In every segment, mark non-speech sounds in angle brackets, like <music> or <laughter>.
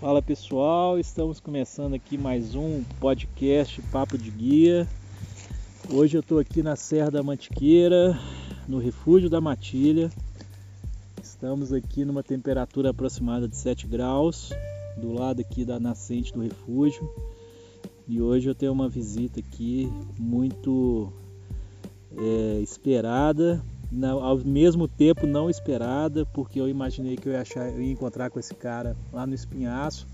Fala pessoal, estamos começando aqui mais um podcast Papo de Guia. Hoje eu estou aqui na Serra da Mantiqueira, no Refúgio da Matilha. Estamos aqui numa temperatura aproximada de 7 graus, do lado aqui da nascente do refúgio. E hoje eu tenho uma visita aqui muito é, esperada ao mesmo tempo não esperada, porque eu imaginei que eu ia, achar, eu ia encontrar com esse cara lá no Espinhaço.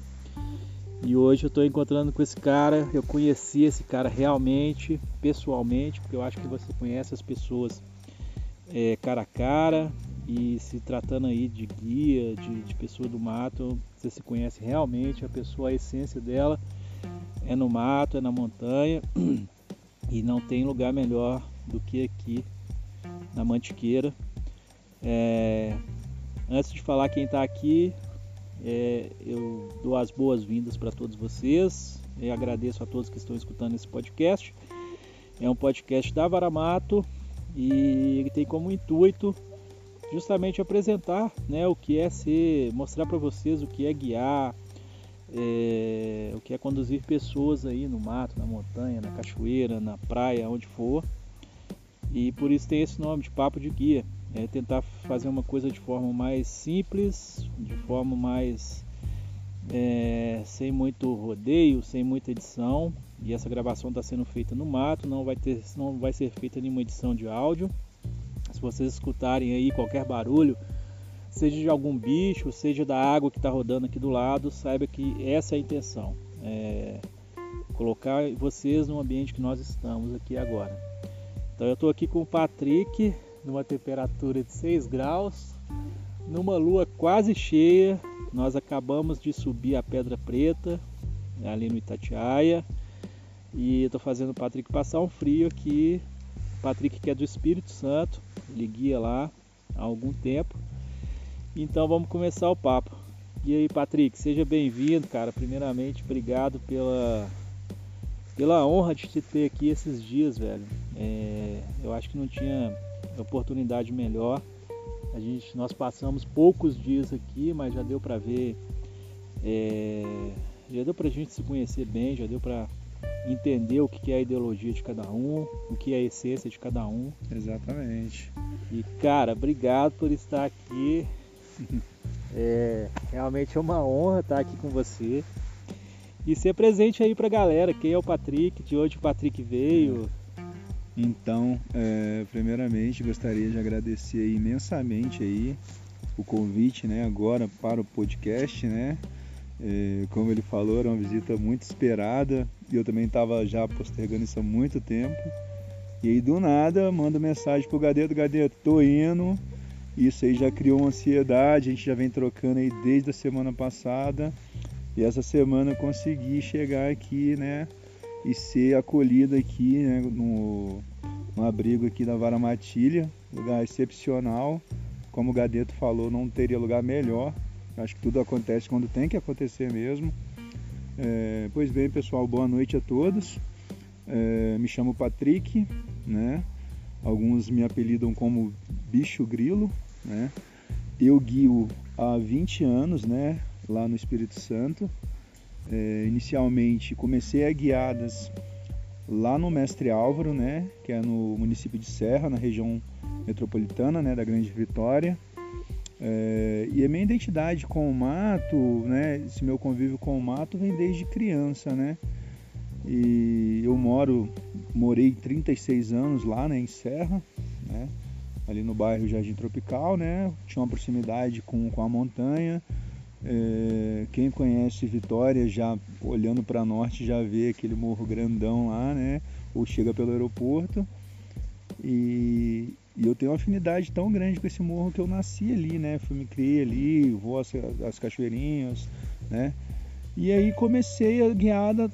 E hoje eu estou encontrando com esse cara. Eu conheci esse cara realmente, pessoalmente, porque eu acho que você conhece as pessoas é, cara a cara. E se tratando aí de guia, de, de pessoa do mato, você se conhece realmente. A pessoa, a essência dela é no mato, é na montanha. <clears throat> E não tem lugar melhor do que aqui na Mantiqueira. É, antes de falar quem está aqui, é, eu dou as boas-vindas para todos vocês e agradeço a todos que estão escutando esse podcast. É um podcast da Varamato e ele tem como intuito justamente apresentar né, o que é ser, mostrar para vocês o que é guiar, é, o que é conduzir pessoas aí no mato, na montanha, na cachoeira, na praia, onde for. E por isso tem esse nome de papo de guia. É tentar fazer uma coisa de forma mais simples, de forma mais é, sem muito rodeio, sem muita edição. E essa gravação está sendo feita no mato, não vai ter, não vai ser feita nenhuma edição de áudio. Se vocês escutarem aí qualquer barulho, seja de algum bicho, seja da água que está rodando aqui do lado, saiba que essa é a intenção. É colocar vocês no ambiente que nós estamos aqui agora. Então eu estou aqui com o Patrick, numa temperatura de 6 graus, numa lua quase cheia. Nós acabamos de subir a Pedra Preta, ali no Itatiaia, e estou fazendo o Patrick passar um frio aqui. O Patrick que é do Espírito Santo, ele guia lá há algum tempo. Então vamos começar o papo. E aí, Patrick, seja bem-vindo, cara. Primeiramente, obrigado pela pela honra de te ter aqui esses dias, velho. É, eu acho que não tinha oportunidade melhor. A gente, nós passamos poucos dias aqui, mas já deu para ver, é, já deu para a gente se conhecer bem, já deu para entender o que é a ideologia de cada um, o que é a essência de cada um. Exatamente. E cara, obrigado por estar aqui. <laughs> É, realmente é uma honra estar aqui com você e ser presente aí pra galera. Quem é o Patrick? De onde o Patrick veio? Então, é, primeiramente gostaria de agradecer imensamente aí o convite, né, agora para o podcast, né? É, como ele falou, era uma visita muito esperada e eu também estava já postergando isso há muito tempo. E aí do nada manda mensagem pro Gadeto, Gadeto, tô indo. Isso aí já criou uma ansiedade, a gente já vem trocando aí desde a semana passada. E essa semana consegui chegar aqui, né? E ser acolhido aqui, né? No, no abrigo aqui da Vara Matilha, lugar excepcional. Como o Gadeto falou, não teria lugar melhor. Acho que tudo acontece quando tem que acontecer mesmo. É, pois bem, pessoal, boa noite a todos. É, me chamo Patrick, né? Alguns me apelidam como Bicho Grilo, né? Eu guio há 20 anos, né? lá no Espírito Santo. É, inicialmente comecei a guiadas lá no Mestre Álvaro, né, que é no município de Serra, na região metropolitana, né, da Grande Vitória. É, e a minha identidade com o mato, né, esse meu convívio com o mato vem desde criança, né. E eu moro, morei 36 anos lá, né, em Serra, né, ali no bairro Jardim Tropical, né, tinha uma proximidade com, com a montanha, é, quem conhece Vitória já olhando para norte já vê aquele morro grandão lá, né? Ou chega pelo aeroporto. E, e, eu tenho uma afinidade tão grande com esse morro que eu nasci ali, né? Fui me criei ali, vou às, às cachoeirinhas, né? E aí comecei a guiada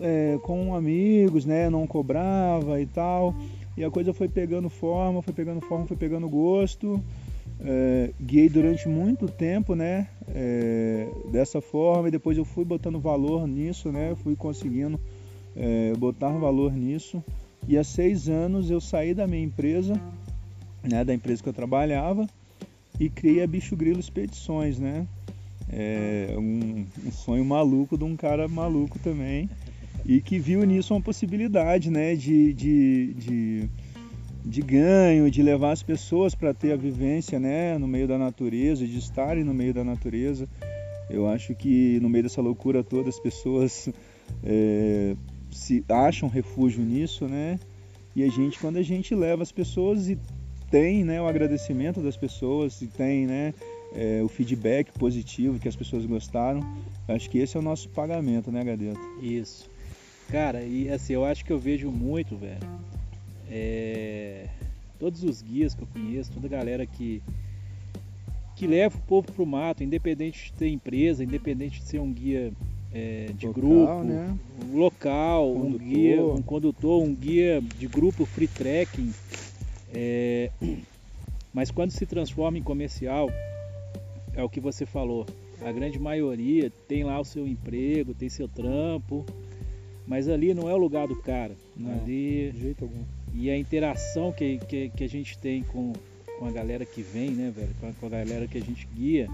é, com amigos, né? Não cobrava e tal. E a coisa foi pegando forma, foi pegando forma, foi pegando gosto. É, guiei durante muito tempo, né? É, dessa forma, e depois eu fui botando valor nisso, né? Fui conseguindo é, botar valor nisso. E há seis anos eu saí da minha empresa, né? Da empresa que eu trabalhava, e criei a Bicho Grilo Expedições, né? é um, um sonho maluco de um cara maluco também e que viu nisso uma possibilidade né, de, de, de, de ganho, de levar as pessoas para ter a vivência né, no meio da natureza, de estarem no meio da natureza. Eu acho que no meio dessa loucura toda as pessoas <laughs> é, se acham refúgio nisso, né? E a gente, quando a gente leva as pessoas e tem né, o agradecimento das pessoas, e tem né, é, o feedback positivo que as pessoas gostaram, acho que esse é o nosso pagamento, né, Gadeto? Isso. Cara, e assim, eu acho que eu vejo muito, velho. É, todos os guias que eu conheço, toda a galera que, que leva o povo pro mato, independente de ter empresa, independente de ser um guia é, de local, grupo, né? um local, condutor. um guia, um condutor, um guia de grupo free trekking. É, <clears throat> mas quando se transforma em comercial, é o que você falou. A grande maioria tem lá o seu emprego, tem seu trampo, mas ali não é o lugar do cara. Não, ali, de jeito algum. E a interação que, que, que a gente tem com, com a galera que vem, né, velho? Com a, com a galera que a gente guia,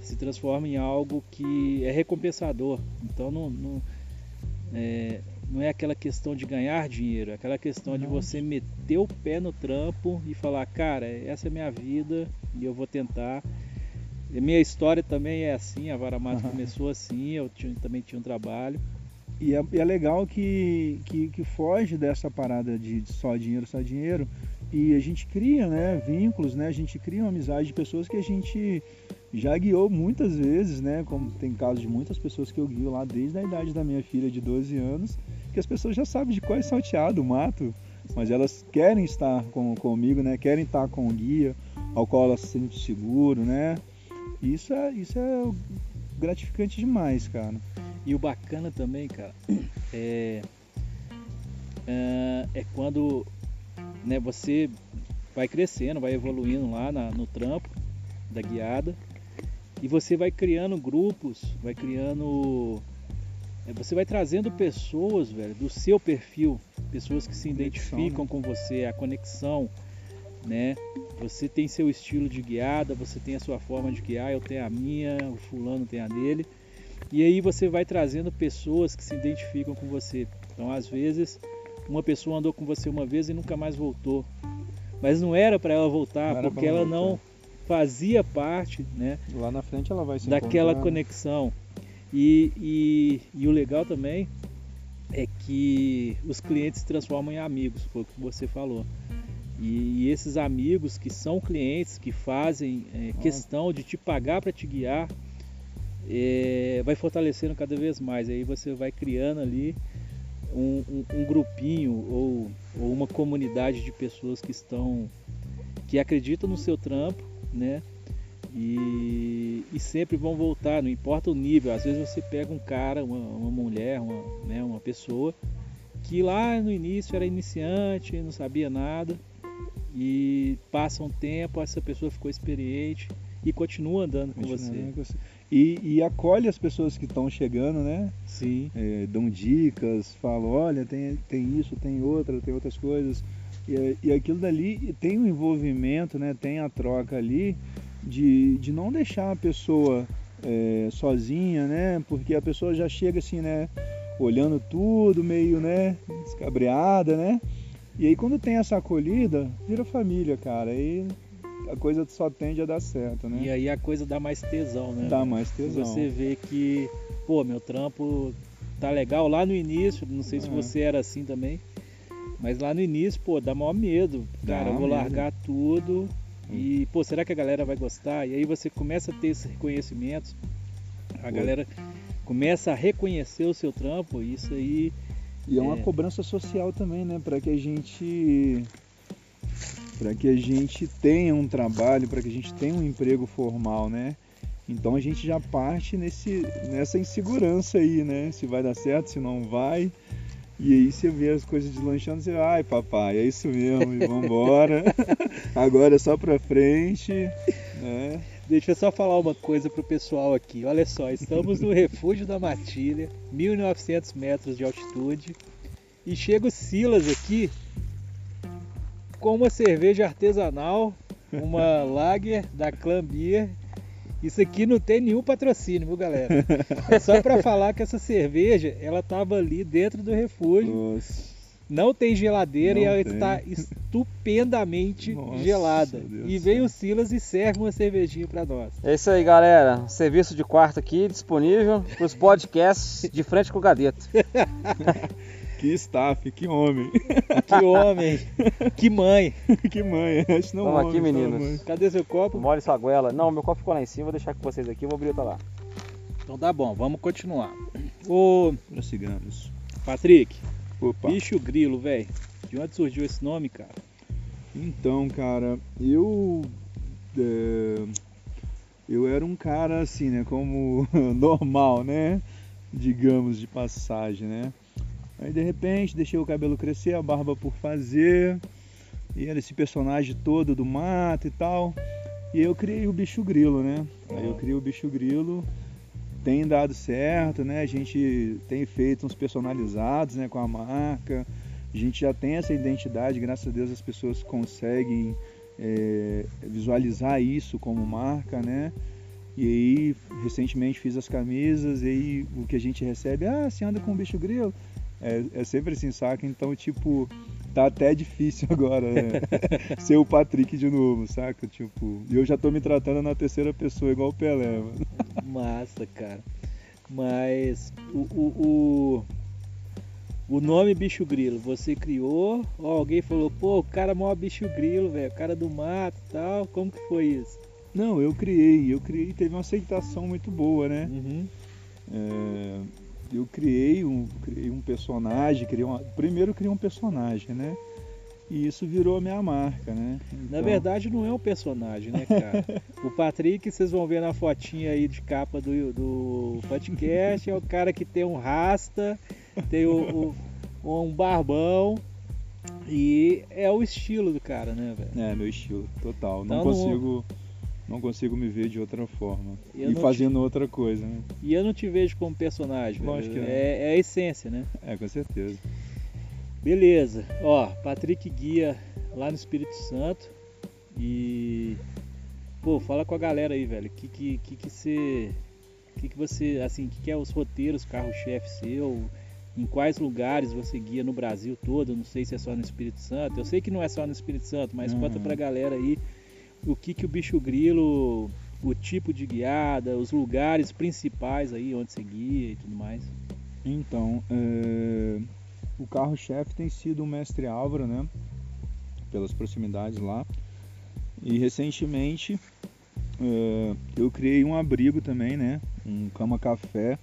se transforma em algo que é recompensador. Então não, não, é, não é aquela questão de ganhar dinheiro, é aquela questão não. de você meter o pé no trampo e falar, cara, essa é minha vida e eu vou tentar. E minha história também é assim, a Varamato uhum. começou assim, eu tinha, também tinha um trabalho. E é, é legal que, que, que, foge dessa parada de, de, só dinheiro, só dinheiro. E a gente cria né, vínculos, né? A gente cria uma amizade de pessoas que a gente já guiou muitas vezes, né? Como tem casos de muitas pessoas que eu guio lá desde a idade da minha filha de 12 anos, que as pessoas já sabem de qual é salteado o mato, mas elas querem estar com, comigo, né? Querem estar com o guia, ao qual elas se sentem seguro, né? Isso é, isso é gratificante demais, cara. E o bacana também, cara, é, é, é quando né, você vai crescendo, vai evoluindo lá na, no trampo da guiada e você vai criando grupos, vai criando. É, você vai trazendo pessoas, velho, do seu perfil, pessoas que se identificam né? com você, a conexão, né? Você tem seu estilo de guiada, você tem a sua forma de guiar, eu tenho a minha, o fulano tem a dele. E aí você vai trazendo pessoas que se identificam com você. Então, às vezes, uma pessoa andou com você uma vez e nunca mais voltou. Mas não era para ela voltar, não porque ela não fazia parte, né? Lá na frente ela vai se daquela conexão. E, e, e, o legal também é que os clientes se transformam em amigos, foi o que você falou. E, e esses amigos que são clientes, que fazem é, questão de te pagar para te guiar, é, vai fortalecendo cada vez mais. Aí você vai criando ali um, um, um grupinho ou, ou uma comunidade de pessoas que estão que acreditam no seu trampo né? E, e, sempre vão voltar, não importa o nível. Às vezes você pega um cara, uma, uma mulher, uma, né, uma pessoa que lá no início era iniciante, não sabia nada, e passa um tempo, essa pessoa ficou experiente e continua andando com continua você. E, e, acolhe as pessoas que estão chegando, né? Sim. É, dão dicas, falam, olha, tem, tem isso, tem outra, tem outras coisas. E, e aquilo dali tem um envolvimento, né? tem a troca ali de, de não deixar a pessoa é, sozinha, né? Porque a pessoa já chega assim, né? Olhando tudo, meio, né? Escabreada, né? E aí quando tem essa acolhida, vira família, cara. Aí a coisa só tende a dar certo, né? E aí a coisa dá mais tesão, né? Dá mais tesão. Você vê que, pô, meu trampo tá legal lá no início, não sei se você era assim também. Mas lá no início, pô, dá maior medo. Cara, dá eu vou medo. largar tudo e, pô, será que a galera vai gostar? E aí você começa a ter esse reconhecimento, a pô. galera começa a reconhecer o seu trampo, e isso aí. E é uma é... cobrança social também, né? Para que a gente. Para que a gente tenha um trabalho, para que a gente tenha um emprego formal, né? Então a gente já parte nesse, nessa insegurança aí, né? Se vai dar certo, se não vai. E aí você vê as coisas deslanchando, você, ai papai, é isso mesmo, e vambora. <laughs> Agora é só pra frente. Né? Deixa eu só falar uma coisa pro pessoal aqui. Olha só, estamos no refúgio da Matilha, 1900 metros de altitude. E chega o Silas aqui com uma cerveja artesanal, uma <laughs> Lager da Clan Beer. Isso aqui não tem nenhum patrocínio, viu, galera? É <laughs> só para falar que essa cerveja, ela tava ali dentro do refúgio. Nossa. Não tem geladeira Não e ela tem. está estupendamente <laughs> Nossa, gelada. E vem o Silas e serve uma cervejinha para nós. É isso aí, galera. Serviço de quarto aqui disponível para os podcasts de frente com o Gadeto. Que staff, que homem. <laughs> Que homem, que mãe. <laughs> que mãe. Acho não Vamos homem, aqui, meninos. mãe. Cadê seu copo? Mole sua goela. Não, meu copo ficou lá em cima, vou deixar com vocês aqui, vou abrir outra lá. Então tá bom, vamos continuar. Ô, Prossigamos. Patrick, Opa. bicho grilo, velho. De onde surgiu esse nome, cara? Então, cara, eu. é, eu era um cara assim, né? Como <laughs> normal, né? Digamos, de passagem, né? Aí de repente deixei o cabelo crescer, a barba por fazer, e era esse personagem todo do mato e tal. E eu criei o bicho grilo, né? Aí eu criei o bicho grilo, tem dado certo, né? A gente tem feito uns personalizados, né? Com a marca. A gente já tem essa identidade, graças a Deus as pessoas conseguem é, visualizar isso como marca, né? E aí, recentemente fiz as camisas e aí o que a gente recebe, ah, você anda com um bicho grilo? É, é sempre assim, saca? Então, tipo, tá até difícil <laughs> agora né? <laughs> ser o Patrick de novo, saca? Tipo, e eu já tô me tratando na terceira pessoa, igual o Pelé, mano. <laughs> Massa, cara. Mas o, o, o, o nome bicho grilo, você criou? Ou alguém falou, pô, o cara é maior bicho grilo, velho, o cara do mato e tal. Como que foi isso? Não, eu criei, eu criei, teve uma aceitação muito boa, né? Uhum. É, eu criei um, criei um personagem, criei uma, primeiro criei um personagem, né? E isso virou a minha marca, né? Na Então, verdade não é um personagem, né, cara? <laughs> o Patrick, vocês vão ver na fotinha aí de capa do, do podcast, é o cara que tem um rasta, tem o, o- um barbão e é o estilo do cara, né, velho? É, meu estilo, total. Então não não- consigo, não consigo me ver de outra forma. E não fazendo outra coisa, né? E eu não te vejo como personagem, velho. Lógico que não. é, é a essência, né? É, com certeza. Beleza. Ó, Patrick Guia lá no Espírito Santo. E pô, fala com a galera aí, velho. Que que que que você que que você, assim, que que é os roteiros carro-chefe seu? Em quais lugares você guia no Brasil todo? Eu não sei se é só no Espírito Santo. Eu sei que não é só no Espírito Santo, mas Uhum. conta pra galera aí o que que o bicho grilo, o tipo de guiada, os lugares principais aí onde você guia e tudo mais. Então, é, o carro-chefe tem sido o mestre Álvaro, né? Pelas proximidades lá. E recentemente é, eu criei um abrigo também, né? Um cama-café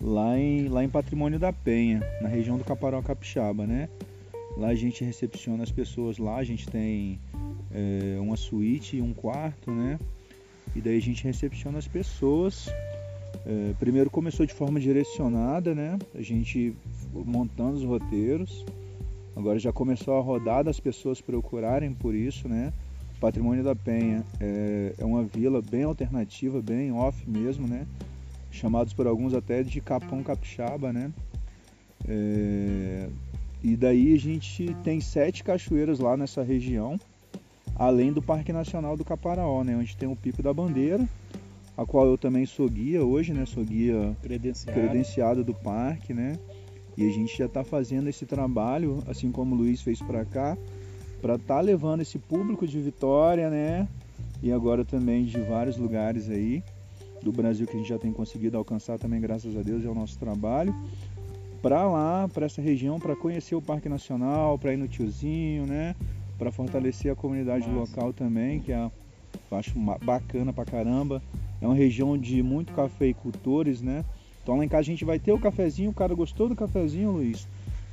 lá em, lá em Patrimônio da Penha, na região do Caparó Capixaba, né? Lá a gente recepciona as pessoas lá, a gente tem é, uma suíte e um quarto, né? E daí a gente recepciona as pessoas. É, primeiro começou de forma direcionada, né? A gente montando os roteiros. Agora já começou a rodar das pessoas procurarem por isso, né? Patrimônio da Penha é, é uma vila bem alternativa, bem off mesmo, né? Chamados por alguns até de Capão Capixaba, né? É, e daí a gente tem sete cachoeiras lá nessa região, além do Parque Nacional do Caparaó, né? Onde tem o Pico da Bandeira, a qual eu também sou guia hoje, né? Sou guia Credenciado. credenciado do parque, né? E a gente já está fazendo esse trabalho, assim como o Luiz fez para cá, para estar tá levando esse público de Vitória, né? E agora também de vários lugares aí do Brasil que a gente já tem conseguido alcançar também, graças a Deus, é o nosso trabalho. Para lá, para essa região, para conhecer o Parque Nacional, para ir no Tiozinho, né? Para fortalecer a comunidade local também, que é, eu acho bacana pra caramba. É uma região de muito cafeicultores, né? Então lá em casa a gente vai ter o cafezinho, o cara gostou do cafezinho, Luiz.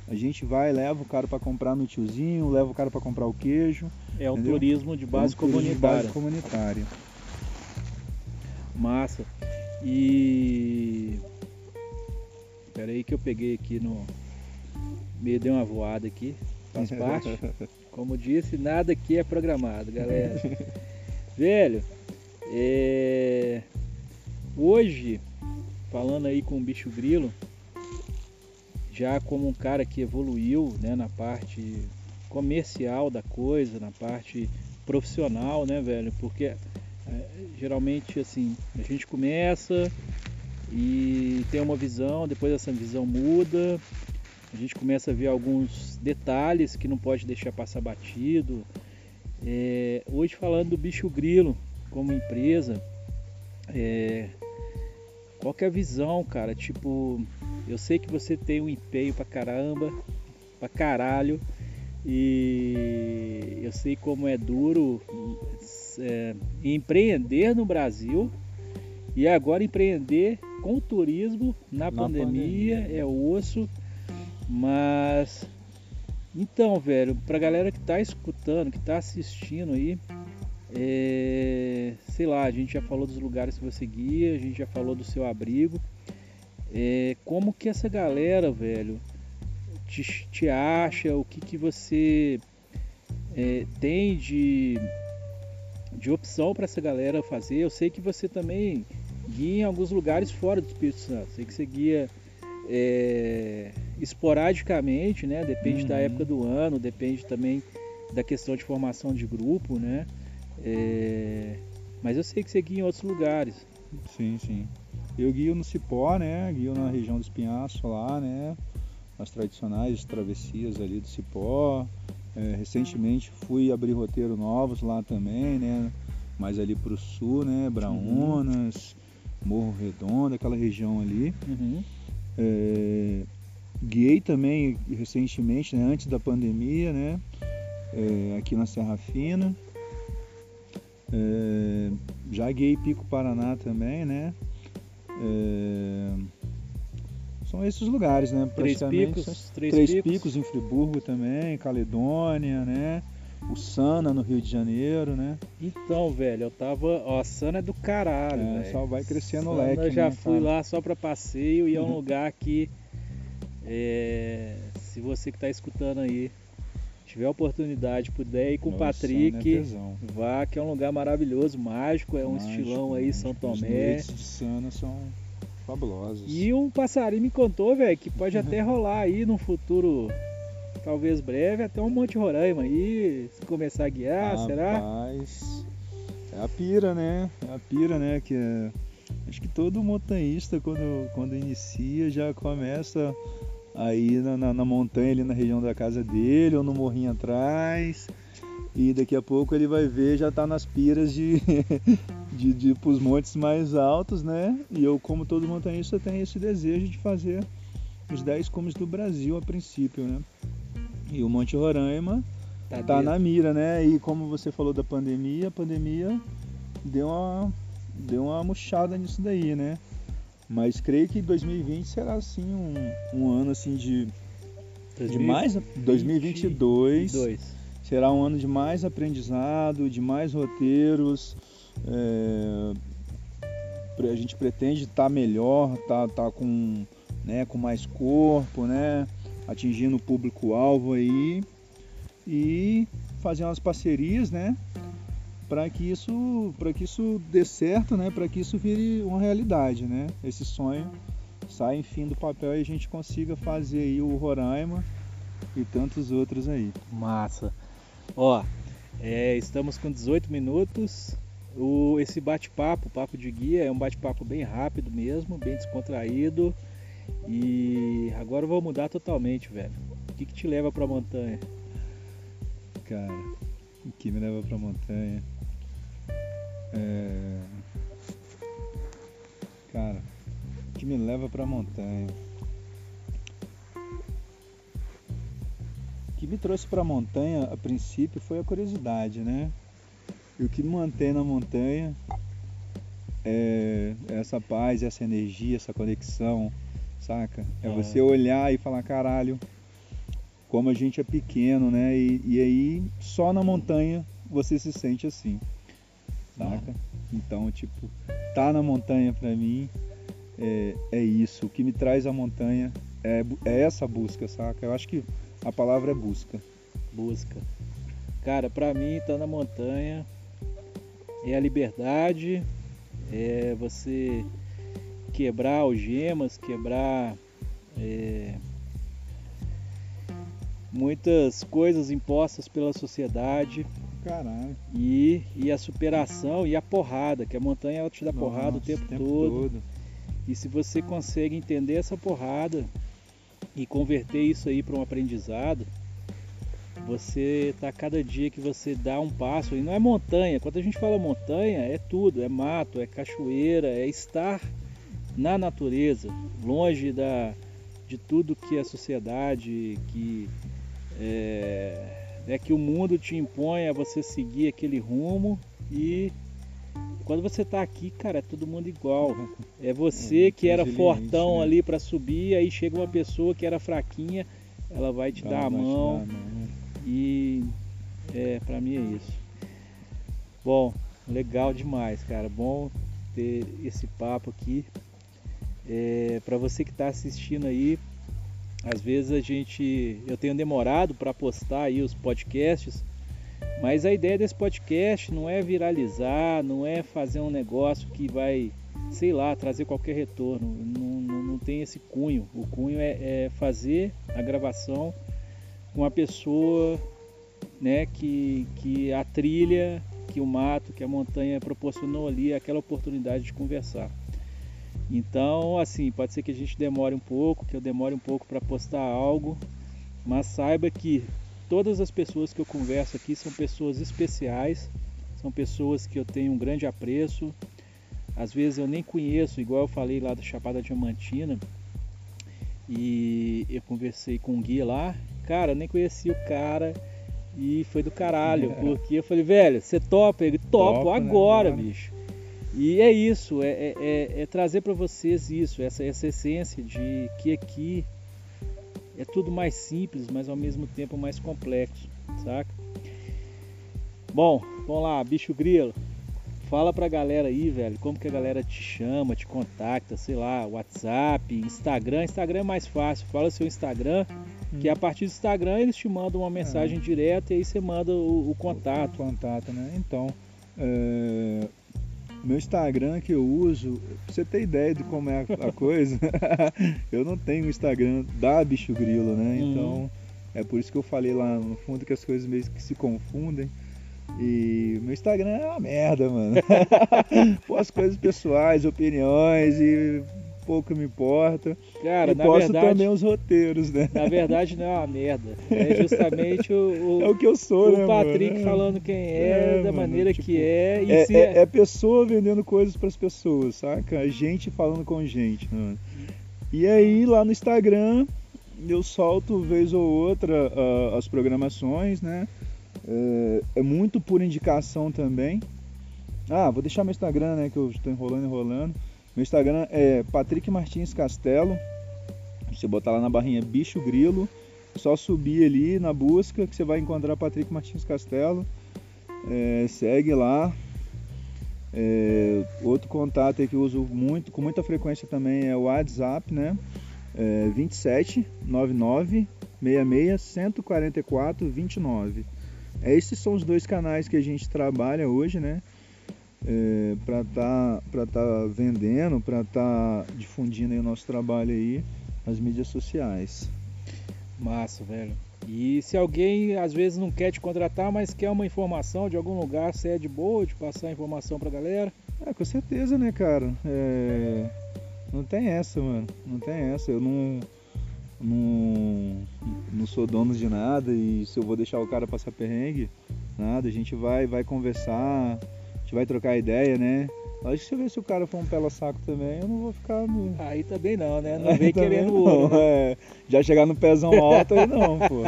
A gente vai, leva o cara para comprar no tiozinho, leva o cara para comprar o queijo. É um Entendeu? turismo de base É um turismo de comunitária. base comunitária. Massa. E. Pera aí que eu peguei aqui no. Me deu uma voada aqui. Faz <laughs> parte. Como disse, nada aqui é programado, galera. <laughs> Velho, é... hoje, falando aí com o bicho grilo, já como um cara que evoluiu né, na parte comercial da coisa, na parte profissional, né, velho? Porque É, geralmente assim, a gente começa e tem uma visão, depois essa visão muda, a gente começa a ver alguns detalhes que não pode deixar passar batido. É, hoje falando do bicho grilo como empresa, é, qual que é a visão, cara? Tipo, eu sei que você tem um empenho pra caramba, pra caralho, e eu sei como é duro é, empreender no Brasil e agora empreender com turismo na, na pandemia, pandemia, é osso, mas então, velho, pra galera que tá escutando, que tá assistindo aí, é, sei lá, a gente já falou dos lugares que você guia, a gente já falou do seu abrigo. É, como que essa galera, velho, te, te acha? O que, que você é, tem de, de opção para essa galera fazer? Eu sei que você também guia em alguns lugares fora do Espírito Santo. Sei que você guia é, esporadicamente, né? Depende uhum. da época do ano, depende também da questão de formação de grupo, né? É, mas eu sei que você guia em outros lugares. Sim, sim. Eu guio no Cipó, né? Guio na região do Espinhaço lá, né? As tradicionais travessias ali do Cipó. É, recentemente fui abrir roteiro novos lá também, né? Mais ali pro sul, né? Braunas, uhum. Morro Redondo, aquela região ali. Uhum. É, guiei também recentemente, né? Antes da pandemia, né? É, aqui na Serra Fina. É, já guiei Pico Paraná também, né? É, são esses lugares, né? Três picos, três, três picos. picos. em Friburgo também, Caledônia, né? O Sana no Rio de Janeiro, né? Então, velho, eu tava. Ó, a Sana é do caralho, é, velho. Só vai crescendo o leque. Eu já né, fui cara? lá só pra passeio e é um <laughs> lugar que. É, se você que tá escutando aí tiver oportunidade, puder ir com o Patrick, é vá, que é um lugar maravilhoso, mágico, é um mágico, estilão aí, mágico. São Tomé. Os de Sana são fabulosos. E um passarinho me contou, velho, que pode até <laughs> rolar aí no futuro, talvez breve, até um Monte Roraima aí, se começar a guiar, Rapaz, será? É a pira, né? É a pira, né? Que é... Acho que todo montanhista, quando, quando inicia, já começa aí na, na, na, montanha ali na região da casa dele ou no morrinho atrás e daqui a pouco ele vai ver já está nas piras de, <laughs> de, de para os montes mais altos, né? E eu, como todo montanhista, tenho esse desejo de fazer os 10 cumes do Brasil a princípio, né? E o Monte Roraima tá, tá na mira, né? E como você falou da pandemia, a pandemia deu uma, deu uma murchada nisso daí, né? Mas creio que 2020 será assim um, um ano assim de, de mais 2022 22. será um ano de mais aprendizado, de mais roteiros. É, a gente pretende estar tá melhor, estar tá, tá com, né, com mais corpo, né, atingindo o público-alvo aí e fazer umas parcerias, né, para que isso para que isso dê certo, né? Para que isso vire uma realidade, né? Esse sonho saia enfim do papel e a gente consiga fazer aí o Roraima e tantos outros aí. Massa. Ó, é, estamos com 18 minutos. O, esse bate-papo, papo de guia, é um bate-papo bem rápido mesmo, bem descontraído. E agora eu vou mudar totalmente, velho. O que, que te leva pra montanha? Cara, o que me leva pra montanha? É... Cara, o que me leva pra montanha? O que me trouxe pra montanha a princípio foi a curiosidade, né? E o que me mantém na montanha é essa paz, essa energia, essa conexão, saca? É você olhar e falar, caralho, como a gente é pequeno, né? E, e aí só na montanha você se sente assim saca? Então, tipo, tá na montanha pra mim é, é isso. O que me traz a montanha é, é essa busca, saca? Eu acho que a palavra é busca. Busca. Cara, pra mim, tá na montanha é a liberdade, é você quebrar algemas, quebrar é, muitas coisas impostas pela sociedade, caralho. E, e a superação e a porrada, que a montanha ela te dá Nossa, porrada o tempo, tempo todo. todo. E se você consegue entender essa porrada e converter isso aí para um aprendizado, você tá cada dia que você dá um passo, e não é montanha, quando a gente fala montanha, é tudo, é mato, é cachoeira, é estar na natureza, longe da, de tudo que a sociedade, que, é, é que o mundo te impõe a você seguir aquele rumo e quando você tá aqui, cara, é todo mundo igual. É você É, que era fortão né? ali para subir, aí chega uma pessoa que era fraquinha, ela vai te dar a vai te mão dar a mão. e é, para mim é isso. Bom, legal demais, cara. Bom ter esse papo aqui. É, para você que está assistindo aí, às vezes a gente, eu tenho demorado para postar aí os podcasts, mas a ideia desse podcast não é viralizar, não é fazer um negócio que vai, sei lá, trazer qualquer retorno. Não, não, não tem esse cunho. O cunho é, é fazer a gravação com uma pessoa né, que, que a trilha, que o mato, que a montanha proporcionou ali aquela oportunidade de conversar. Então, assim, pode ser que a gente demore um pouco, que eu demore um pouco para postar algo, mas saiba que todas as pessoas que eu converso aqui são pessoas especiais, são pessoas que eu tenho um grande apreço. Às vezes eu nem conheço, igual eu falei lá da Chapada Diamantina, e eu conversei com um guia lá, cara, eu nem conhecia o cara e foi do caralho, <laughs> porque eu falei, velho, você topa? Ele topa Topa, né, agora, agora. bicho. E é isso, é, é- é- é trazer para vocês isso, essa, essa essência de que aqui é tudo mais simples, mas ao mesmo tempo mais complexo, saca? Bom, vamos lá, bicho grilo. Fala pra galera aí, velho, como que a galera te chama, te contacta, sei lá, WhatsApp, Instagram. Instagram é mais fácil. Fala seu Instagram, que a partir do Instagram eles te mandam uma mensagem direta e aí você manda o, o contato. Contato, né? Então, é, meu Instagram que eu uso, pra você ter ideia de como é a, a coisa, <laughs> eu não tenho o Instagram da Bicho Grilo, né? Uhum. Então, é por isso que eu falei lá no fundo que as coisas meio que se confundem. E meu Instagram é uma merda, mano. <laughs> Posto coisas pessoais, opiniões e pouco me importa. Cara, e na posto verdade, também os roteiros, né? na verdade não é uma merda. É justamente o, o- <laughs> É o que eu sou, né, o Patrick mano? falando quem é, É, da mano, maneira tipo, que é. E É, se é- é pessoa vendendo coisas pras pessoas, saca? É Gente falando com gente. Né? E aí lá no Instagram eu solto vez ou outra ah, as programações, né? É, é muito por indicação também. Ah, vou deixar meu Instagram, né? Que eu estou enrolando, enrolando. Meu Instagram é Patrick Martins Castelo. Você botar lá na barrinha Bicho Grilo, é só subir ali na busca que você vai encontrar Patrick Martins Castelo. É, segue lá. É, outro contato aí que eu uso muito, com muita frequência também é o WhatsApp, né? É 27 99 66 144 29. É, esses são os dois canais que a gente trabalha hoje, né? É, para tá, pra tá vendendo, para tá difundindo aí o nosso trabalho aí nas mídias sociais. Massa, velho. E se alguém às vezes não quer te contratar, mas quer uma informação de algum lugar, você é de boa de passar a informação pra galera? É, com certeza, né, cara? É, Não tem essa, mano. Não tem essa. Eu não, não, não sou dono de nada e se eu vou deixar o cara passar perrengue, nada. A gente vai, vai conversar, gente vai trocar ideia, né? Lógico que se eu ver se o cara for um pela saco também, eu não vou ficar. me- Aí também não, né? Não <laughs> vem querendo não, ouro. né? é. Já chegar no pezão alto aí não, pô.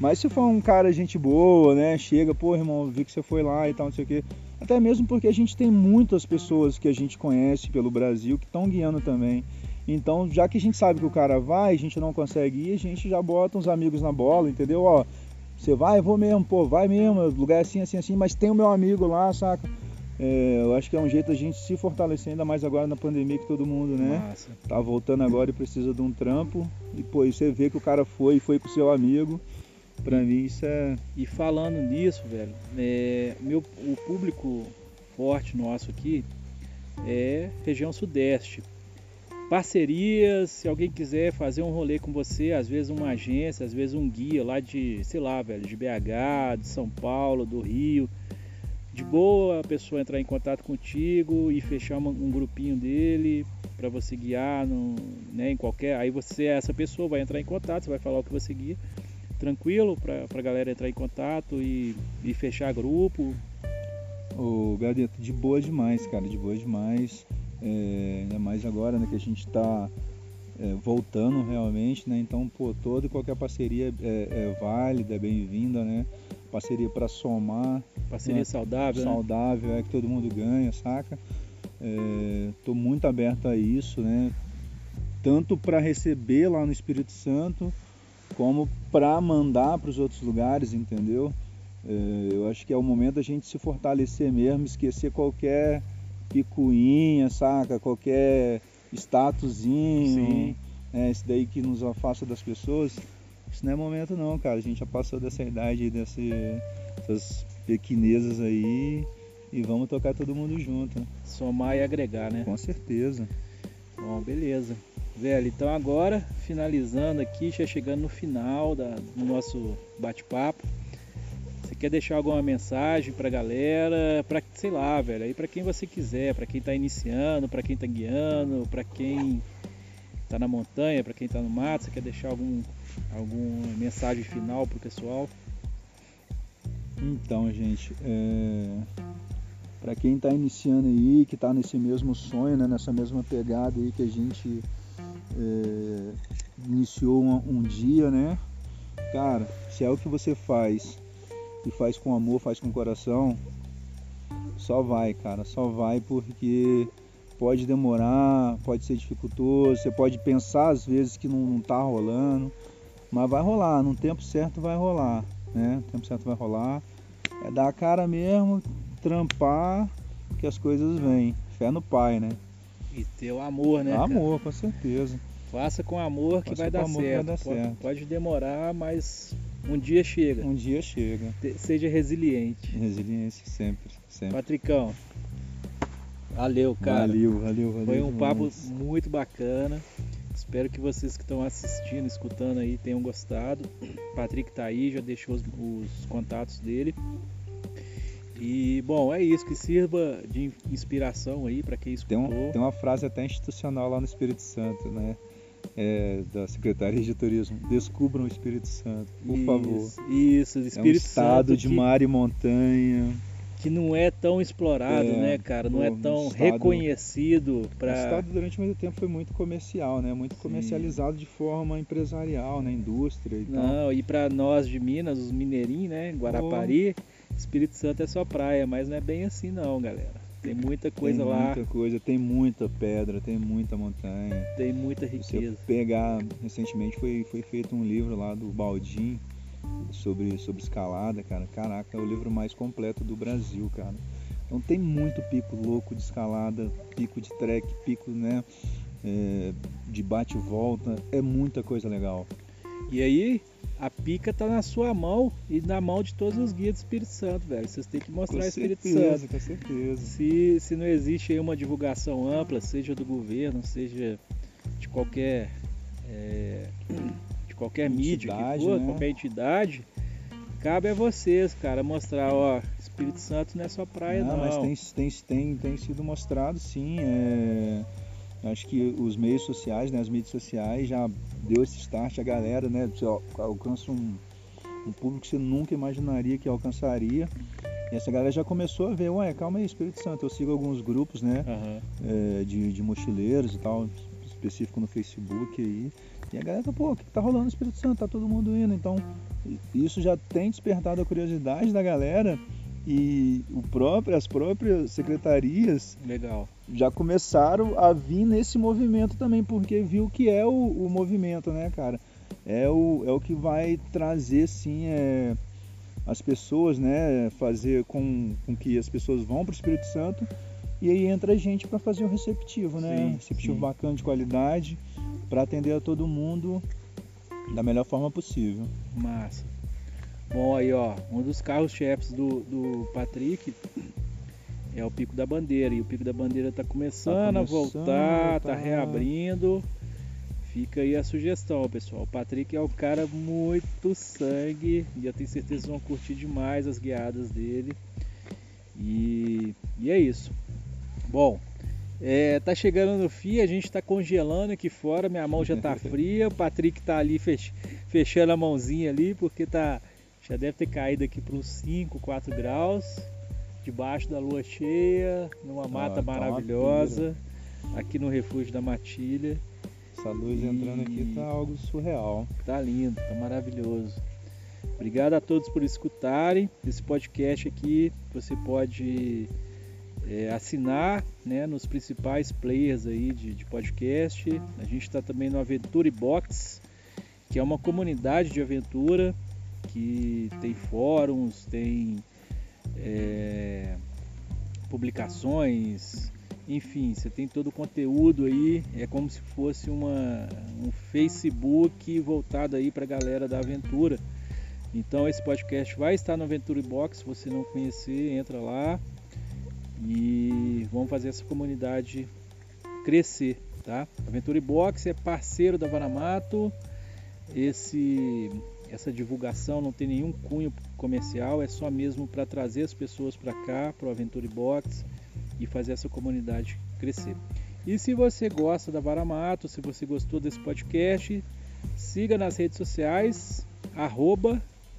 Mas se for um cara gente boa, né? Chega, pô, irmão, vi que você foi lá e tal, não sei o quê. Até mesmo porque a gente tem muitas pessoas que a gente conhece pelo Brasil que estão guiando também. Então, já que a gente sabe que o cara vai, a gente não consegue ir, a gente já bota uns amigos na bola, entendeu? Ó, você vai, eu vou mesmo, pô, vai mesmo, lugar é assim, assim, assim, mas tem o meu amigo lá, saca? É, eu acho que é um jeito a gente se fortalecer, ainda mais agora na pandemia que todo mundo, né? Massa. tá voltando agora e precisa de um trampo. E pô, e você vê que o cara foi, foi com o seu amigo. Pra mim isso é. E falando nisso, velho, é, meu, o público forte nosso aqui é região sudeste. Parcerias, se alguém quiser fazer um rolê com você, às vezes uma agência, às vezes um guia lá de, sei lá, velho, de BH, de São Paulo, do Rio, de boa a pessoa entrar em contato contigo e fechar uma, um grupinho dele para você guiar no, né, em qualquer. Aí você, essa pessoa, vai entrar em contato, você vai falar o que você guia. Tranquilo para a galera entrar em contato e, e fechar grupo. O Gadeto, de boa demais, cara, de boa demais. É, ainda mais agora né, que a gente está é, voltando realmente, né? Então, pô, toda e qualquer parceria é, é válida, é bem-vinda, né? Parceria para somar. Parceria né? saudável. Saudável, né? é que todo mundo ganha, saca? Estou é, muito aberto a isso, né? Tanto para receber lá no Espírito Santo, como para mandar para os outros lugares, entendeu? É, eu acho que é o momento da gente se fortalecer mesmo, esquecer qualquer picuinha, saca? Qualquer statusinho, é, esse daí que nos afasta das pessoas. Isso não é momento não, cara. A gente já passou dessa idade, desse, dessas pequenezas aí e vamos tocar todo mundo junto. Né? Somar e agregar, né? Com certeza. Bom, beleza. Velho, então agora, finalizando aqui, já chegando no final da, do nosso bate-papo. Você quer deixar alguma mensagem pra galera? Pra, sei lá, velho, aí pra quem você quiser, pra quem tá iniciando, pra quem tá guiando, pra quem tá na montanha, pra quem tá no mato, você quer deixar algum, alguma mensagem final pro pessoal? Então, gente, é para quem está iniciando aí, que está nesse mesmo sonho, né, nessa mesma pegada aí que a gente é, iniciou um, um, dia, né? Cara, se é o que você faz e faz com amor, faz com coração, só vai, cara, só vai porque pode demorar, pode ser dificultoso, você pode pensar às vezes que não, não tá rolando, mas vai rolar, no tempo certo vai rolar, né? No tempo certo vai rolar. É dar a cara mesmo, trampar que as coisas vêm. Fé no pai, né? E ter o amor, né? Amor, cara? com certeza. Faça com amor que, vai dar, amor certo. vai dar pode, certo. Pode demorar, mas um dia chega. Um dia chega. Seja resiliente. Resiliência sempre, sempre. Patricão, valeu, cara. Valeu, valeu, valeu. Foi um papo muito bacana. Espero que vocês que estão assistindo, escutando aí, tenham gostado. O <clears throat> Patrick tá aí, já deixou os, os contatos dele. E bom, é isso, que sirva de inspiração aí para quem escutou. Tem, um, tem, uma frase até institucional lá no Espírito Santo, né? É, da Secretaria de Turismo. Descubram o Espírito Santo, por isso, favor. Isso, Espírito é um estado Santo de que, mar e montanha. Que não é tão explorado, é, né, cara? Não é tão estado, reconhecido para. O estado durante muito tempo foi muito comercial, né? Muito comercializado Sim. de forma empresarial, né? Indústria e não, tal. Não, e para nós de Minas, os mineirinhos, né? Guarapari. Oh Espírito Santo é só praia, mas não é bem assim não, galera. Tem muita coisa tem lá. Tem muita coisa, tem muita pedra, tem muita montanha. Tem muita riqueza. Se pegar, recentemente foi, foi feito um livro lá do Baldim sobre, sobre escalada, cara. Caraca, é o livro mais completo do Brasil, cara. Então tem muito pico louco de escalada, pico de trek, pico, né? É, de bate e volta. É muita coisa legal. E aí, a pica tá na sua mão e na mão de todos os guias do Espírito Santo, velho. Vocês têm que mostrar o Espírito certeza, Santo. Com certeza. Se, se não existe aí uma divulgação ampla, seja do governo, seja de qualquer é, qualquer mídia que for, né? qualquer entidade, cabe a vocês, cara, mostrar, ó, Espírito Santo não é só praia, não. não. mas tem, tem, tem, tem sido mostrado sim. É Acho que os meios sociais, né, as mídias sociais já deu esse start a galera, né? Você alcança um, um público que você nunca imaginaria que alcançaria. E essa galera já começou a ver, ué, calma aí, Espírito Santo, eu sigo alguns grupos, né? Uhum. É, de, de mochileiros e tal, específico no Facebook aí. E a galera tá, pô, o que tá rolando no Espírito Santo? Tá todo mundo indo. Então, isso já tem despertado a curiosidade da galera e o próprio, as próprias secretarias Legal. já começaram a vir nesse movimento também, porque viu que é o, o movimento, né, cara? É o, é o que vai trazer, sim, é, as pessoas, né, fazer com, com que as pessoas vão para o Espírito Santo e aí entra a gente para fazer o receptivo, né? Sim, receptivo sim. bacana, de qualidade, para atender a todo mundo da melhor forma possível. Massa. Bom, aí ó, um dos carros-chefes do, do Patrick é o Pico da Bandeira. E o Pico da Bandeira está começando, tá começando, a voltar, tá... tá reabrindo. Fica aí a sugestão, pessoal. O Patrick é um cara muito sangue. Já tenho certeza que vão curtir demais as guiadas dele. E E é isso. Bom, é, tá chegando no fim, a gente tá congelando aqui fora, minha mão já tá <laughs> fria, o Patrick tá ali fech, fechando a mãozinha ali, porque tá já deve ter caído aqui para uns 5, 4 graus, debaixo da lua cheia, numa mata tá maravilhosa, aqui no refúgio da Matilha. Essa luz e... entrando aqui tá algo surreal. Tá lindo, tá maravilhoso. Obrigado a todos por escutarem esse podcast aqui. Você pode é, assinar né, nos principais players aí de, de podcast. A gente está também no Aventure Box, que é uma comunidade de aventura que tem fóruns, tem é, publicações, enfim, você tem todo o conteúdo aí. É como se fosse uma, um Facebook voltado aí para a galera da aventura. Então esse podcast vai estar no Aventure Box. Se você não conhecer, entra lá e vamos fazer essa comunidade crescer, tá? Aventure Box é parceiro da Varamato. Esse essa divulgação não tem nenhum cunho comercial, é só mesmo para trazer as pessoas para cá, para o Aventure Box e fazer essa comunidade crescer. E se você gosta da Varamato, se você gostou desse podcast, siga nas redes sociais,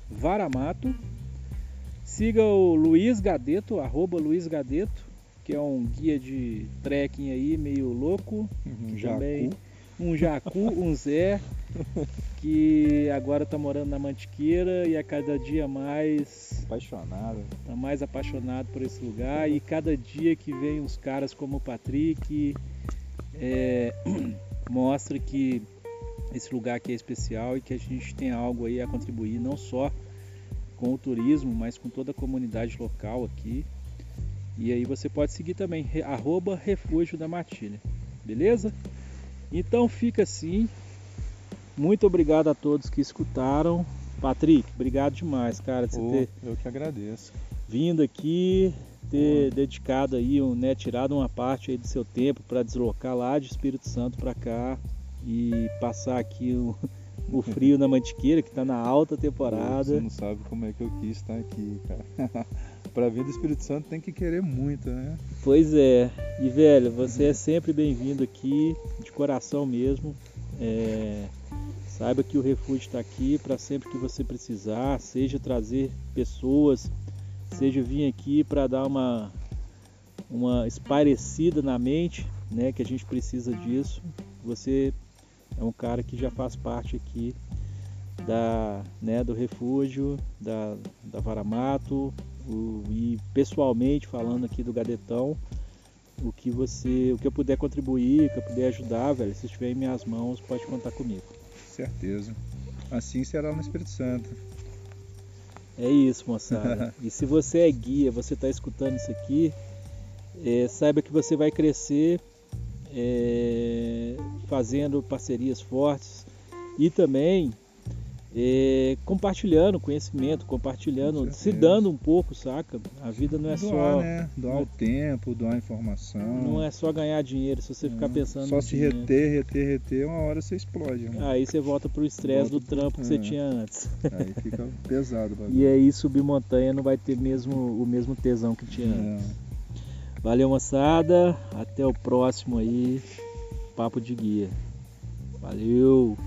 Varamato Siga o Luiz Gadeto, arroba Luiz Gadeto, que é um guia de trekking aí, meio louco. Um também, jacu. Um jacu, um Zé, que agora está morando na Mantiqueira e a cada dia mais apaixonado. Está mais apaixonado por esse lugar e cada dia que vem uns caras como o Patrick é, <clears throat> mostra que esse lugar aqui é especial e que a gente tem algo aí a contribuir não só com o turismo, mas com toda a comunidade local aqui. E aí você pode seguir também, arroba Refúgio da Matilha. Beleza? Então fica assim. Muito obrigado a todos que escutaram. Patrick, obrigado demais, cara, de oh, ter eu que agradeço. Vindo aqui, ter oh. dedicado aí, né, tirado uma parte aí do seu tempo para deslocar lá de Espírito Santo para cá e passar aqui o, o frio na Mantiqueira, que está na alta temporada. Você não sabe como é que eu quis estar aqui, cara. <laughs> para vir do Espírito Santo tem que querer muito, né? Pois é. E velho, você é sempre bem-vindo aqui, de coração mesmo. É... Saiba que o refúgio está aqui para sempre que você precisar, seja trazer pessoas, seja vir aqui para dar uma uma esparecida na mente, né, que a gente precisa disso. Você é um cara que já faz parte aqui da, né, do refúgio, da, da Varamato, o, e pessoalmente falando aqui do Gadetão, o que você, o que eu puder contribuir, o que eu puder ajudar, velho, se estiver em minhas mãos, pode contar comigo. Certeza. Assim será no Espírito Santo. É isso, moçada. <laughs> e se você é guia, você está escutando isso aqui, é, saiba que você vai crescer é, fazendo parcerias fortes e também é, compartilhando conhecimento, compartilhando, se dando um pouco, saca? A vida não é doar, só. Né? Doar o tempo, doar informação. Não é só ganhar dinheiro, se você ficar pensando. Só se dinheiro. reter, reter, reter, uma hora você explode. Irmão. Aí você volta pro estresse do trampo que é. você tinha antes. Aí fica <laughs> pesado. e aí subir montanha não vai ter mesmo o mesmo tesão que tinha antes. Valeu, moçada. Até o próximo aí. Papo de guia. Valeu!